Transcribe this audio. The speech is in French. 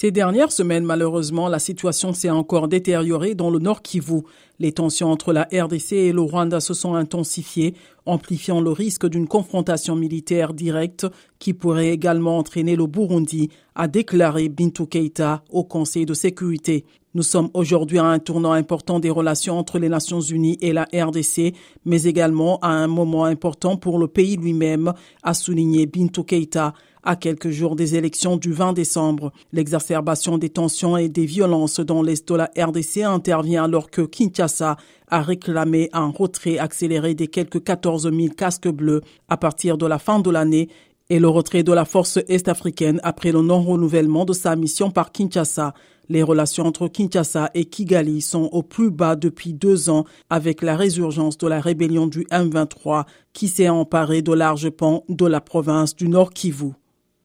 Ces dernières semaines, malheureusement, la situation s'est encore détériorée dans le Nord Kivu. Les tensions entre la RDC et le Rwanda se sont intensifiées, amplifiant le risque d'une confrontation militaire directe qui pourrait également entraîner le Burundi, a déclaré Bintou Keita au Conseil de sécurité. Nous sommes aujourd'hui à un tournant important des relations entre les Nations Unies et la RDC, mais également à un moment important pour le pays lui-même, a souligné Bintou Keita à quelques jours des élections du 20 décembre. L'exacerbation des tensions et des violences dans l'Est de la RDC intervient alors que Kinshasa a réclamé un retrait accéléré des quelques 14 000 casques bleus à partir de la fin de l'année et le retrait de la force est-africaine après le non-renouvellement de sa mission par Kinshasa. Les relations entre Kinshasa et Kigali sont au plus bas depuis deux ans avec la résurgence de la rébellion du M23 qui s'est emparée de larges pans de la province du Nord Kivu.